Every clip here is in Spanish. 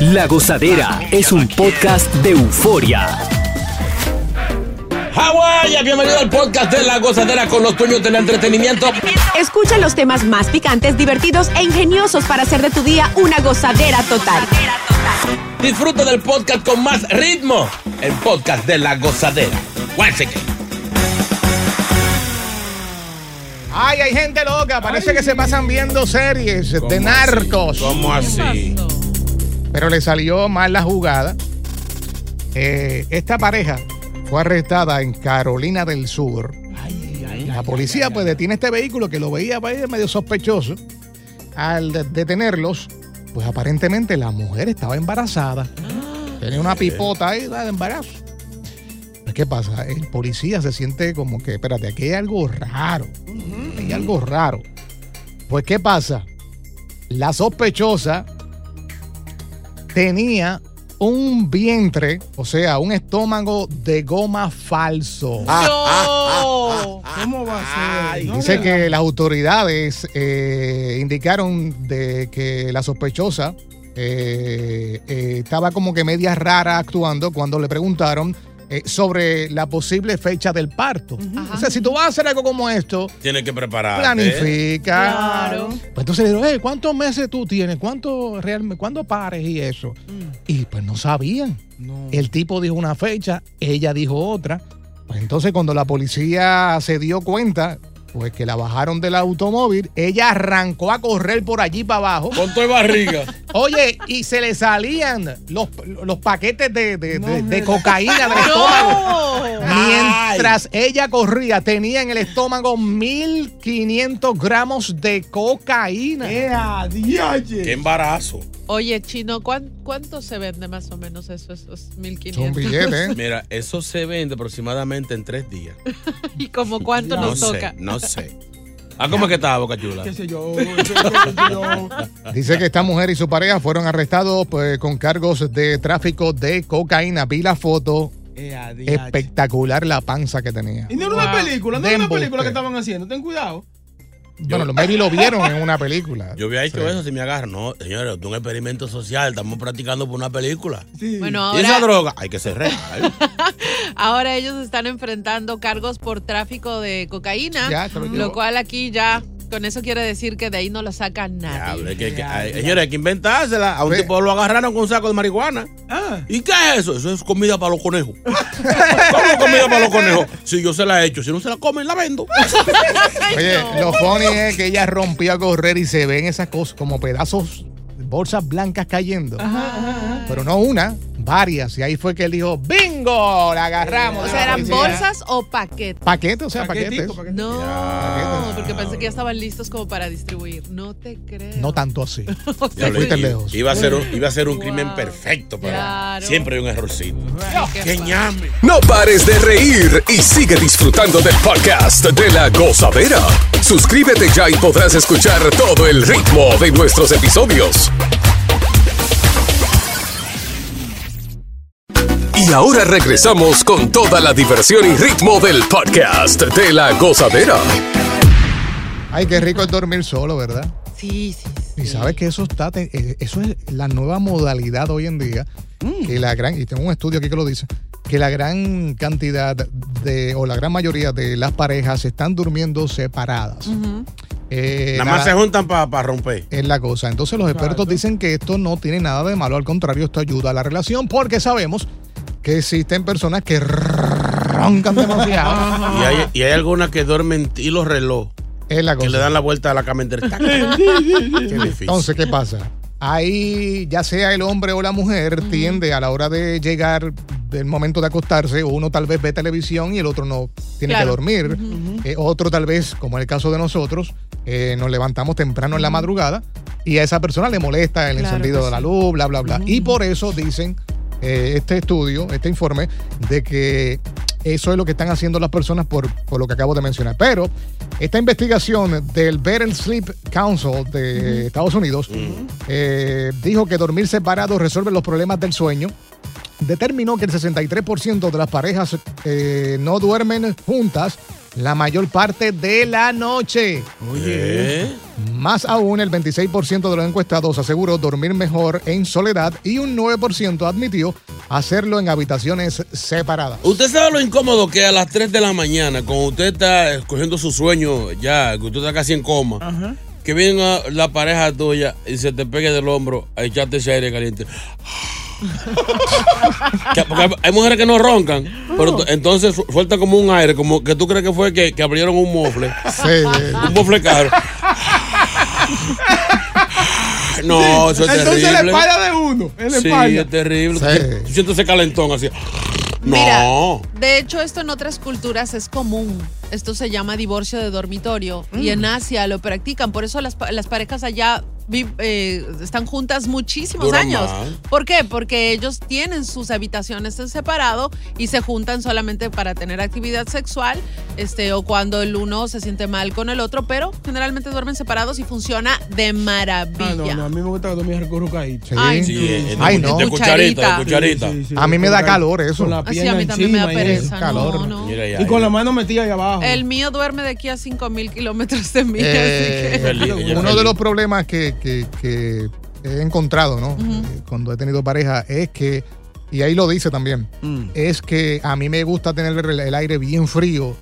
La Gozadera es un podcast de euforia. Hawái, bienvenido al podcast de La Gozadera con los dueños del entretenimiento. Escucha los temas más picantes, divertidos e ingeniosos para hacer de tu día una gozadera total. Disfruta del podcast con más ritmo. El podcast de La Gozadera. Once again. Ay, hay gente loca. Parece que se pasan viendo series de ¿Cómo narcos. ¿Cómo así? Pero le salió mal la jugada. Eh, esta pareja fue arrestada en Carolina del Sur. La policía pues detiene este vehículo que lo veía medio sospechoso. Al de- detenerlos, pues aparentemente la mujer estaba embarazada. Tenía una pipota ahí de embarazo. Pues, ¿Qué pasa? El policía se siente como que, espérate, aquí hay algo raro. Hay algo raro. Pues, ¿qué pasa? La sospechosa tenía un vientre, o sea, un estómago de goma falso. ¿Cómo va a ser? Dice que las autoridades eh, indicaron de que la sospechosa eh, eh, estaba como que media rara actuando cuando le preguntaron eh, sobre la posible fecha del parto. O sea, si tú vas a hacer algo como esto, Tienes que prepararte. planifica. Claro. Pues entonces le dijeron, "Hey, ¿cuántos meses tú tienes? ¿Cuánto realmente, cuándo pares y eso? Y pues no sabían. El tipo dijo una fecha, ella dijo otra. Pues entonces cuando la policía se dio cuenta, pues que la bajaron del automóvil, ella arrancó a correr por allí para abajo. Con tu barriga. Oye, y se le salían los, los paquetes de, de- de- de cocaína del estómago. Mientras ella corría, tenía en el estómago 1500 gramos de cocaína. Qué embarazo. Oye, Chino, ¿cuán- ¿cuánto se vende más o menos eso, esos 1500? Son billetes, ¿eh? Mira, eso se vende aproximadamente en tres días. ¿Y como cuánto No nos sé, toca? no sé. Ah, ¿cómo es que estaba, Boca Chula? Dice que esta mujer y su pareja fueron arrestados pues, con cargos de tráfico de cocaína. Vi la foto. Espectacular la panza que tenía. Y no era una película, no era una película que estaban haciendo. Ten cuidado. Bueno, los maybe lo vieron en una película. Yo había hecho Sí. eso si me agarran. No, señores, esto es un experimento social. Estamos practicando por una película. Sí. Bueno, Y esa droga hay que ser real. ahora ellos están enfrentando cargos por tráfico de cocaína, Ya, lo lo cual aquí ya, con eso quiere decir que de ahí no lo saca nadie. Que- que- señores, hay que inventársela. A un tipo lo agarraron con un saco de marihuana. Ah, ¿Y qué es eso? Eso es comida para los conejos. ¿Cómo comida para los conejos? Si yo se la he hecho, si no se la comen, la vendo. Oye, lo funny es que ella rompió a correr y se ven esas cosas como pedazos, bolsas blancas cayendo. Pero no una, varias. Y ahí fue que él dijo, ¡bingo! La agarramos. O sea, ¿eran bolsas o paquetes? Paquetes, o sea, paquetico, paquetes. paquetico. No, porque pensé que ya estaban listos como para distribuir. No te creo. No tanto así. O sea, Te fuiste sí. lejos. Iba a ser un, iba a ser un crimen perfecto, pero Claro. siempre hay un errorcito. qué ¡Qué ñame! No pares de reír y sigue disfrutando del podcast de La Gozadera. Suscríbete ya y podrás escuchar todo el ritmo de nuestros episodios. Y ahora regresamos con toda la diversión y ritmo del podcast de La Gozadera. Ay, qué rico es dormir solo, ¿verdad? Sí, sí, sí. Y sabes que eso está, eh, eso es la nueva modalidad hoy en día. Que la gran, y tengo un estudio aquí que lo dice, que la gran cantidad de, o la gran mayoría de las parejas están durmiendo separadas. Eh, Nada más la- se juntan para romper. es la cosa. Entonces los expertos dicen que esto no tiene nada de malo, al contrario, esto ayuda a la relación porque sabemos que existen personas que roncan demasiado. Y hay, y hay algunas que duermen y los reloj. es la Que le cosa. dan la vuelta a la cama entera. Tac, tac. Qué difícil. Entonces, ¿qué pasa? Ahí, ya sea el hombre o la mujer, tiende a la hora de llegar del momento de acostarse, uno tal vez ve televisión y el otro no tiene Claro. que dormir. Eh, otro tal vez, como en el caso de nosotros, eh, nos levantamos temprano en la madrugada y a esa persona le molesta el Claro encendido de la luz, bla, bla, bla. Y por eso dicen eh, este estudio, este informe, de que eso es lo que están haciendo las personas por, por lo que acabo de mencionar. Pero esta investigación del Better Sleep Council de Estados Unidos eh, dijo que dormir separado resuelve los problemas del sueño. Determinó que el 63% de las parejas eh, no duermen juntas la mayor parte de la noche. Oye. Más aún, el 26% de los encuestados aseguró dormir mejor en soledad y un 9% admitió hacerlo en habitaciones separadas. Usted sabe lo incómodo que a las 3 de la mañana, cuando usted está escogiendo su sueño ya, que usted está casi en coma, que venga la pareja tuya y se te pegue del hombro a echarte ese aire caliente. Que- porque hay, hay mujeres que no roncan, pero ento- entonces su- suelta como un aire, como que tú crees que fue que, que abrieron un mofle, Sí, un mofle caro. No, eso es Entonces terrible. la espalda de uno. Sí, es terrible. Sí. Tú sientes ese calentón así. Mira, No. de hecho esto en otras culturas es común. Esto se llama divorcio de dormitorio y en Asia lo practican. Por eso las, pa- las parejas allá eh, están juntas muchísimos Duran años. más. ¿Por qué? Porque ellos tienen sus habitaciones en separado y se juntan solamente para tener actividad sexual este, o cuando el uno se siente mal con el otro, pero generalmente duermen separados y funciona de maravilla. Ah, no, no, a mí me gusta dormir recurrucadito. Sí. Ay, Sí, Sí. eh, Ay, de, no. de cucharita, de Cucharita. A mí me da calor eso. Con la Así pierna a mí también me da pereza. calor. No, no. Mira ya, Y con ya. la mano metida ahí abajo. El mío duerme de aquí a 5 mil kilómetros de mí. Eh, así que- Feliz, ella Uno feliz. de los problemas que, que- que he encontrado, ¿no? Eh, Cuando he tenido pareja es que, y ahí lo dice también, Mm. es que a mí me gusta tener el, el aire bien frío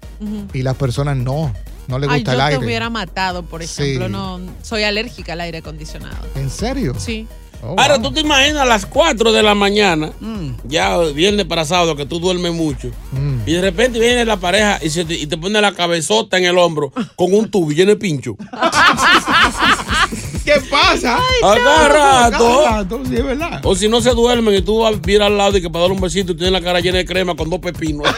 y las personas no, no les Ay, gusta yo el te aire. hubiera matado, por Sí. ejemplo. No, soy alérgica al aire acondicionado. ¿En serio? Sí. Oh, Ahora wow. tú te imaginas a las 4 de la mañana, Mm. ya viernes para sábado, que tú duermes mucho, Mm. y de repente viene la pareja y, se te, y te pone la cabezota en el hombro con un tubo y lleno de pincho. ¿Qué pasa? A cada rato. Cada rato, sí, es verdad. O si no se duermen y tú vas a ir al lado y que para darle un besito y tienes la cara llena de crema con dos pepinos.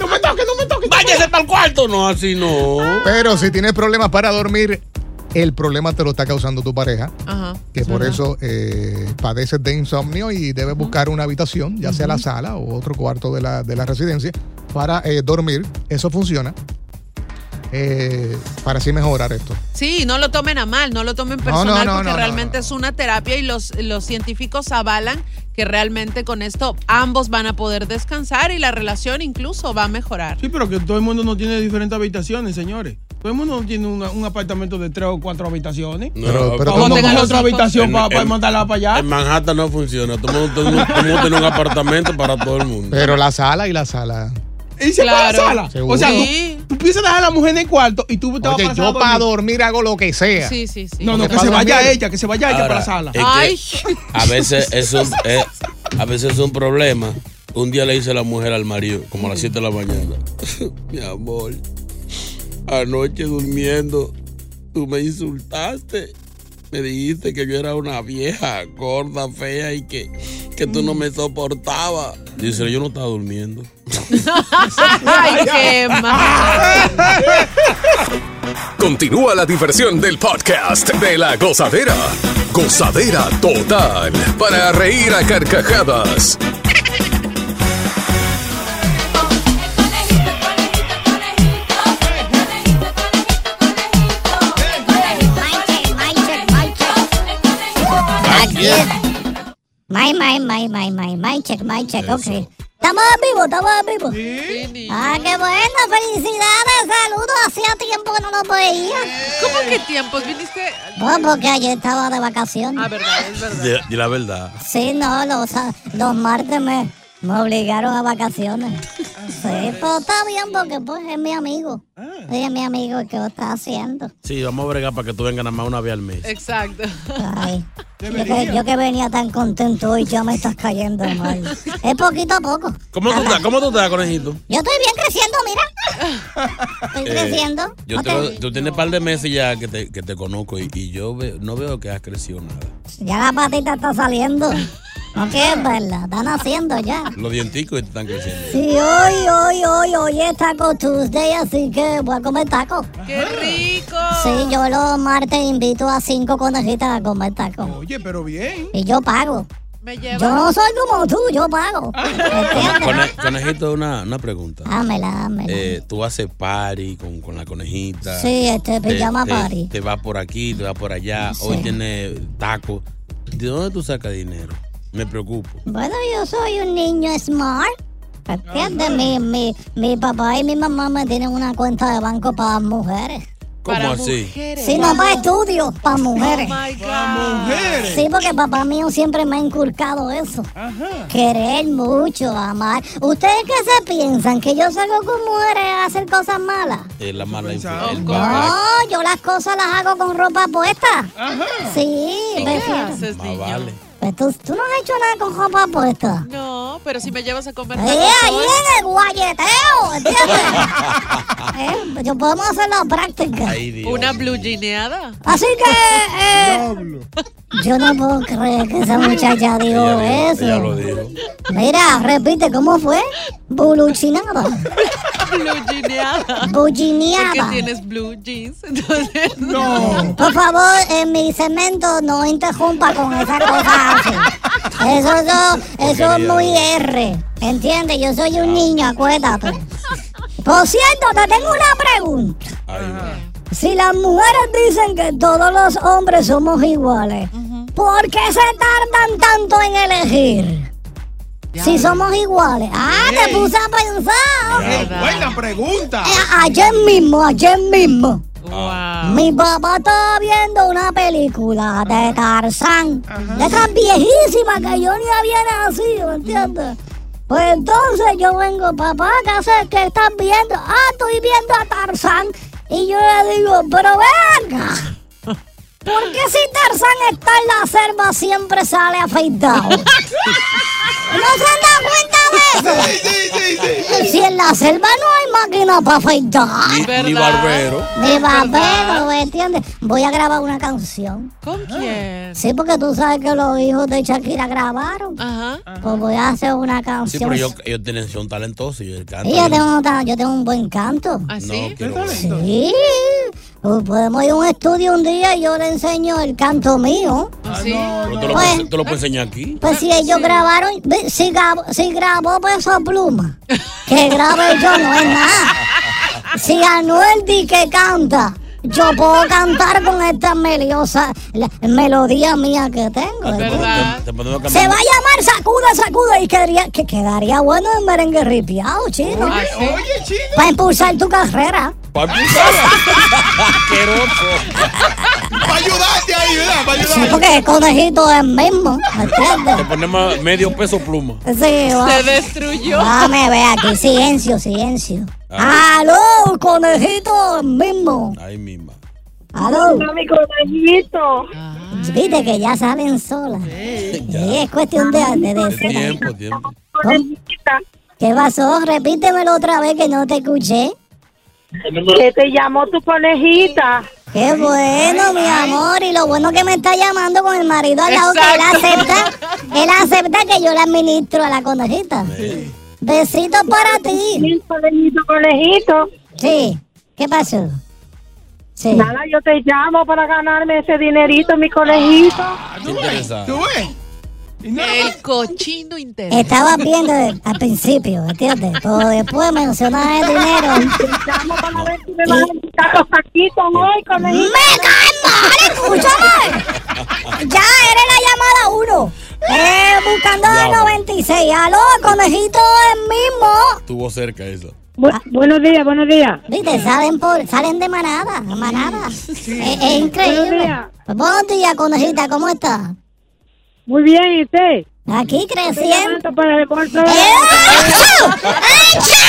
No me toques, no me toques. ¡Váyase para el cuarto! No, así no. Pero si tienes problemas para dormir, el problema te lo está causando tu pareja, Ajá. que es por verdad. eso eh, padeces de insomnio y debes buscar una habitación, ya sea la sala o otro cuarto de la, de la residencia, para eh, dormir. Eso funciona. Eh, para así mejorar esto. Sí, no lo tomen a mal, no lo tomen personal no, no, porque no, realmente no. es una terapia y los, los científicos avalan que realmente con esto ambos van a poder descansar y la relación incluso va a mejorar. Sí, pero que todo el mundo no tiene diferentes habitaciones, señores. Todo el mundo no tiene una- un apartamento de tres o cuatro habitaciones. No, Pero- ¿cómo- tener los otra habitación En- para en- mandarla para allá. En Manhattan no funciona. Todo el mundo, todo el mundo- todo el mundo tiene un apartamento para todo el mundo. Pero la sala y la sala. Y se Claro. para la sala. Seguro. O sea, Sí. tú, tú piensas dejar a la mujer en el cuarto y tú te vas Oye, para la yo para dormir. hago lo que sea. Sí, sí, sí. No, no, que para se vaya dormir- ella, que se vaya ella para la sala. es que Ay. a veces es un, eh, a veces es un problema. Un día le dice la mujer al marido, como a las 7 de la mañana, mi amor, anoche durmiendo, tú me insultaste. Me dijiste que yo era una vieja, gorda, fea y que, que tú no me soportabas. Dice, yo no estaba durmiendo. Ay, qué mal. Continúa la diversión del podcast de la gozadera. Gozadera total. Para reír a carcajadas. Es. My, my, my, my, my, my check, my check, ok. Estamos en vivo, estamos en vivo. Sí. Ah, qué bueno, felicidades, saludos, hacía tiempo que no los veía. ¿Cómo que tiempos? ¿Viniste? Oh, porque ayer estaba de vacaciones. Ah, verdad, es verdad. Y la verdad. Sí, no, los, los martes me, me obligaron a vacaciones. Sí, pero está bien porque pues es mi amigo. Sí, es mi amigo el que lo está haciendo. Sí, vamos a bregar para que tú vengas nada más una vez al mes. Exacto. Ay, yo que, yo que venía tan contento hoy ya me estás cayendo mal. Es poquito a poco. ¿Cómo tú estás? ¿Cómo tú estás, conejito? Yo estoy bien creciendo, mira. Estoy Eh, creciendo. Yo ¿No te, te- tú tienes un par de meses ya que te, que te conozco y, y yo ve- no veo que has crecido nada. Ya la patita está saliendo. Que es verdad, están haciendo ya. Los dienticos te están creciendo. Sí, hoy, hoy, hoy, hoy es Taco Tuesday, así que voy a comer taco. ¡Qué rico! Sí, yo los martes invito a cinco conejitas a comer taco. Oye, pero bien. Y yo pago. Me. Yo no soy como tú, yo pago. Conejito, una, una pregunta. Dámela, dámela. Eh, tú haces party con, con la conejita. Sí, este, Te- pijama te, party. Te va por aquí, te va por allá. Sí. Hoy tiene taco. ¿De dónde tú sacas dinero? Me preocupo. Bueno, yo soy un niño smart. ¿Entiendes? Mi, mi, mi papá y mi mamá me tienen una cuenta de banco para mujeres. ¿Cómo Para así? mujeres. Sí, no para estudios, para mujeres. Oh my God. Sí, porque papá mío siempre me ha inculcado eso. Querer mucho, amar. ¿Ustedes qué se piensan? ¿Que yo salgo con mujeres a hacer cosas malas? Es la mala influencia. No, yo las cosas las hago con ropa puesta. Sí, ¿Y me qué Más vale. Tú, tú no has hecho nada con ropa puesta. No, pero si me llevas a comer Eh, ahí en el guayeteo, ¿entiendes? eh, yo podemos hacer la práctica. Ay, Dios. una blue jeaneada. Así que eh, yo no puedo creer que esa muchacha dijo Ella, dijo- eso. ella lo dijo. Mira, repite, ¿cómo fue? Buluchinada. Blue jeaneada. Porque Bullineada. tienes blue jeans. Entonces, No. Por favor, en mi segmento no interrumpa con esa cosa así. Eso, eso, eso es muy R. ¿Entiendes? Yo soy un niño, acuérdate. Por cierto, te tengo una pregunta. Ay. Si las mujeres dicen que todos los hombres somos iguales, ¿por qué se tardan tanto en elegir? Si somos iguales. Ah, te Ey. puse a pensar. ¿Verdad? buena pregunta. Eh, Ayer mismo, ayer mismo. wow. Mi papá estaba viendo una película de Tarzán, de esas viejísimas que yo ni había nacido, ¿entiendes? Pues entonces yo vengo, papá, ¿qué haces? ¿Qué estás viendo? Ah, estoy viendo a Tarzán. Y yo le digo, pero venga, ¿por qué si Tarzán está en la selva siempre sale afeitado? ¿No se han dado cuenta de eso? Sí, sí, sí, sí. Si en la selva no hay máquina para afeitar. Ni, ni barbero. Mi barbero, ¿me entiendes? Voy a grabar una canción. ¿Con quién? Sí, porque tú sabes que los hijos de Shakira grabaron. Ajá. Pues voy a hacer una Sí, canción. pero ellos, ellos tienen, son talentosos y el canto. Sí, yo tengo, yo tengo un buen canto. ¿Así? No, quiero ¿Qué talento? Sí. Pues podemos ir a un estudio un día y yo le enseño el canto mío. ¿Así? Pero te lo, Pues- te lo puedo enseñar aquí. Pues si ellos grabaron, si, grabó, si grabó Peso Pluma, que grabe yo no es nada. Si Anuel di que canta, yo puedo cantar con esta melodiosa, la melodía mía que tengo. Te, ¿entiendes? ¿Verdad? te- te Se va a llamar Sacuda, Sacuda y quedaría, que quedaría bueno en merengue ripiado, chino. ¿Ah, sí? Oye, chino. Para impulsar tu carrera. Pa' empezar. Asqueroso. Para ayudarte ahí, ¿verdad? Para Sí, ayudarte. porque el conejito es el mismo, ¿me Te entiendes? ponemos medio peso pluma. Sí, va. Se destruyó. Dame, ve aquí, silencio, silencio. ¡Aló, conejito el mismo! Ahí misma. ¡Aló! mi conejito. Viste que ya salen solas. Sí, es cuestión de, de decir. Tiempo, tiempo. ¿Qué pasó? Repítemelo otra vez que no te escuché. Que te llamó tu conejita. Qué bueno, mi amor. Y lo bueno que me está llamando con el marido al lado, que él acepta. Él acepta que yo le administro a la conejita. Besitos para ti. Conejito, conejito. Sí. ¿Qué pasó? Sí. Nada, yo te llamo para ganarme ese dinerito, mi conejito. Qué interesante. ¿Tú ves? No, El cochino interés. Estaba viendo al principio, ¿entiendes? Pero después mencionaba el dinero. Llamo para ver si me vas a invitar los taquitos hoy, conejito. ¡Me cae mal! ¡Escúchame! Ya eres la llamada uno. Eh, buscando el Diablo. 96. ¡Aló, conejito el mismo! Estuvo cerca eso. Bu- buenos días, buenos días. Viste, salen, por, salen de manada, a manada. Es, es Buenos increíble. días. Buenos días, conejita, ¿cómo estás? Muy bien, ¿y usted? Aquí creciendo. para el bolso de- ¡Eh, ¡Achú! ¡Achú!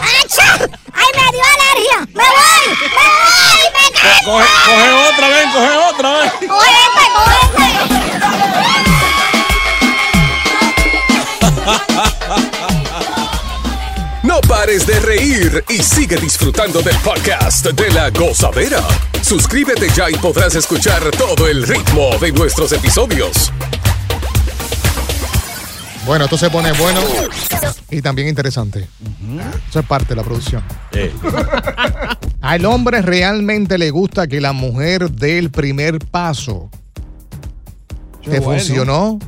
¡Achú! ¡Ay, me dio alergia! ¡Me voy! ¡Me voy! ¡Me cae! Coge, coge otra vez, coge otra vez. ¡Cógete, cógete! No pares de reír y sigue disfrutando del podcast de la gozadera. Suscríbete ya y podrás escuchar todo el ritmo de nuestros episodios. Bueno, esto se pone bueno y también interesante. Eso es parte de la producción. Eh, Al hombre realmente le gusta que la mujer dé el primer paso. Qué ¿Te bueno. funcionó?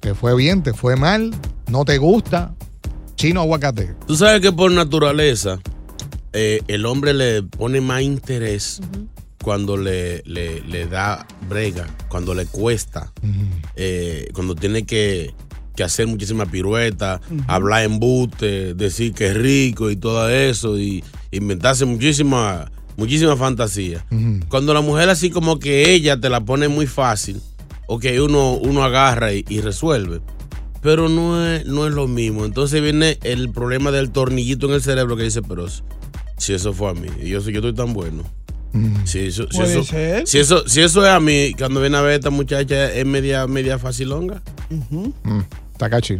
¿Te fue bien? ¿Te fue mal? ¿No te gusta? Chino aguacate. Tú sabes que por naturaleza eh, el hombre le pone más interés cuando le, le- le da brega, cuando le cuesta, eh, cuando tiene que, que hacer muchísimas piruetas, hablar en buste, decir que es rico y todo eso, y inventarse muchísima, muchísima fantasía. Cuando la mujer así como que ella te la pone muy fácil, ok, uno, uno agarra y, y resuelve. Pero no es, no es lo mismo. Entonces viene el problema del tornillito en el cerebro que dice, pero si eso fue a mí, y yo, soy- yo estoy tan bueno. Si eso, si, eso, si, eso, si eso es a mí, cuando viene a ver esta muchacha es media, media facilonga. Mm, Takachi.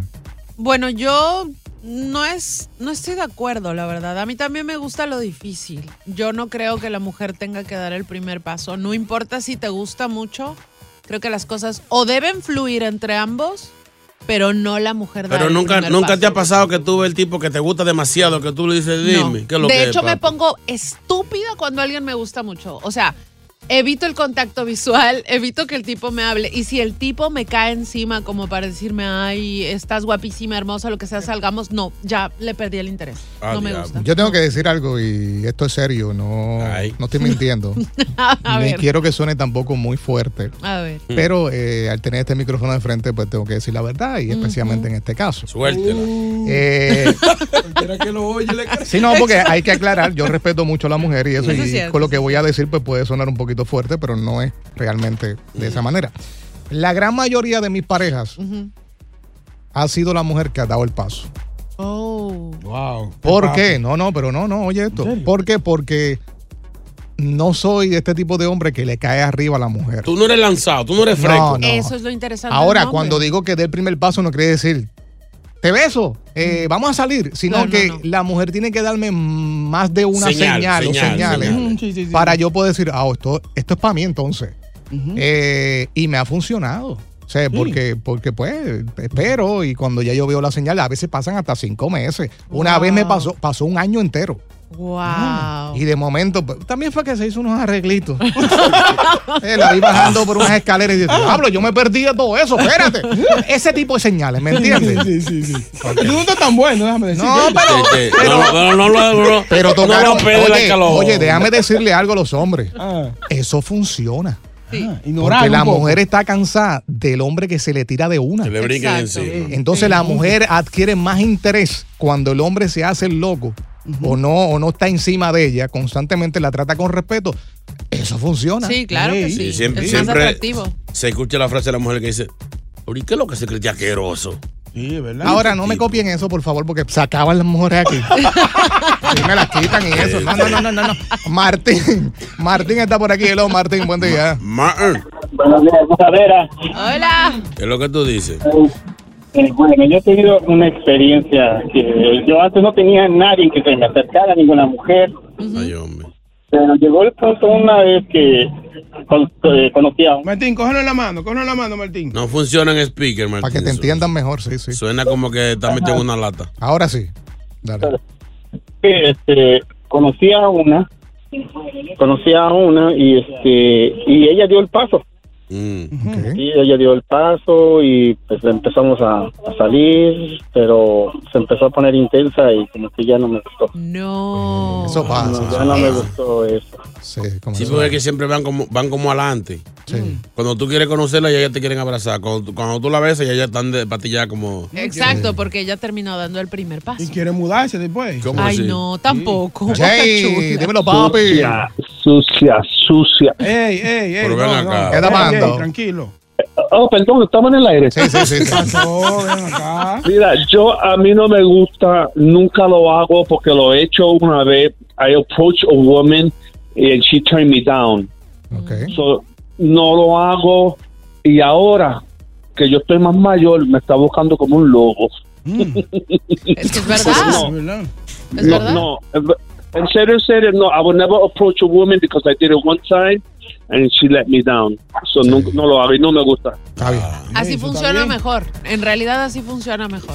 Bueno, yo no es no estoy de acuerdo, la verdad. A mí también me gusta lo difícil. Yo no creo que la mujer tenga que dar el primer paso. No importa si te gusta mucho. Creo que las cosas o deben fluir entre ambos, pero no la mujer dar Pero nunca, nunca paso. te ha pasado que tú ves el tipo que te gusta demasiado, que tú le dices, No. dime, ¿qué es lo de que hecho, es, me papi?" pongo estúpida cuando alguien me gusta mucho. O sea, evito el contacto visual, evito que el tipo me hable. Y si el tipo me cae encima como para decirme, ay, estás guapísima, hermosa, lo que sea, salgamos, no, ya le perdí el interés. Ah, no me diablo. gusta. Yo tengo que decir algo y esto es serio, no, no estoy mintiendo. A Ni ver. quiero que suene tampoco muy fuerte. A ver. Pero eh, al tener este micrófono de frente, pues tengo que decir la verdad y especialmente en este caso. Suéltela. Eh, Cualquiera que lo oye le. Sí, no, porque hay que aclarar, yo respeto mucho a la mujer y eso, Eso es y cierto, con lo que voy a decir pues puede sonar un poquito fuerte, pero no es realmente de esa manera. La gran mayoría de mis parejas ha sido la mujer que ha dado el paso. Oh. Wow. ¿Por qué? No, no, pero no, no, oye esto. ¿Por qué? Porque no soy este tipo de hombre que le cae arriba a la mujer. Tú no eres lanzado, tú no eres fresco. No, no. Eso es lo interesante. Ahora, cuando digo que dé el primer paso, no quiere decir, te beso, eh, vamos a salir, sino No, no, que no. la mujer tiene que darme más de una Señal, señal, o señal, señales señal. Sí, sí, sí. para yo poder decir, ah, esto, esto es para mí entonces. Eh, y me ha funcionado. O sea, porque, porque pues espero y cuando ya yo veo la señal, a veces pasan hasta cinco meses. Una vez me pasó, pasó un año entero. Wow. Y de momento, pues, también fue que se hizo unos arreglitos. Eh, la vi bajando por unas escaleras y dije, Pablo, yo me perdí de todo eso, espérate. Ese tipo de señales, ¿me entiendes? Sí, sí, sí. Tú no estás tan bueno, déjame decir. No, pero, Este, pero, no, no, no, no, pero no tocaron. oye, calor. oye, déjame decirle algo a los hombres. Ah, Eso funciona. ah, ignorar Porque un la mujer está cansada del hombre que se le tira de una. Que le. Entonces la mujer adquiere más interés cuando el hombre se hace el loco o no o no está encima de ella, constantemente la trata con respeto. Eso funciona. Sí, claro que Sí, sí. Y siempre, es más siempre atractivo. se escucha la frase de la mujer que dice, ¿por qué es lo que se cree asqueroso? Sí, es verdad. Ahora no me copien eso, por favor, porque se acaban las mujeres aquí. Y me las quitan y eso. No, no, no, no, no. no. Martín, Martín está por aquí. Hello, Martín, buen día. Martin, Buenos días. Hola. ¿qué es lo que tú dices? Eh, bueno, yo he tenido una experiencia que yo antes no tenía nadie que se me acercara, ninguna mujer, Ay, hombre. pero llegó el punto una vez que con- eh, conocí a un... Martín, cógelo en la mano, cógelo en la mano, Martín. No funciona en speaker, Martín. Para que te entiendan mejor, sí, sí. Suena como que está metido en una lata. Ahora sí. Dale. este, conocí a una, conocí a una y este y ella dio el paso. Mm. Ok. Sí, ella dio el paso y pues empezamos a, a salir, pero se empezó a poner intensa y como que ya no me gustó. No. Eso pasa. No, ya no me gustó eso. Sí, como Sí, porque siempre van como, van como adelante. Sí. Cuando tú quieres conocerla, ya te quieren abrazar. Cuando, tú- cuando tú la ves, ya ellas están de patilla como... Exacto, porque ella terminó dando el primer paso. Y quiere mudarse después. ¿Cómo Ay, así? no, tampoco. Jay, Chula. dímelo, papi. Sucia, sucia, sucia. Ey, ey, ey. Pero ven acá. Tranquilo. Oh, perdón, estamos en el aire. Sí, sí, sí. sí. Pasó, ven acá. Mira, yo a mí no me gusta, nunca lo hago porque lo he hecho una vez. I approach a woman and she turned me down. Ok. So, no lo hago y ahora que yo estoy más mayor me está buscando como un lobo. Mm, Es que es verdad. No. es no, verdad. no, en serio, en serio, no. I would never approach a woman because I did it one time and she let me down. So no, no lo hago y no me gusta. Así funciona mejor. En realidad así funciona mejor.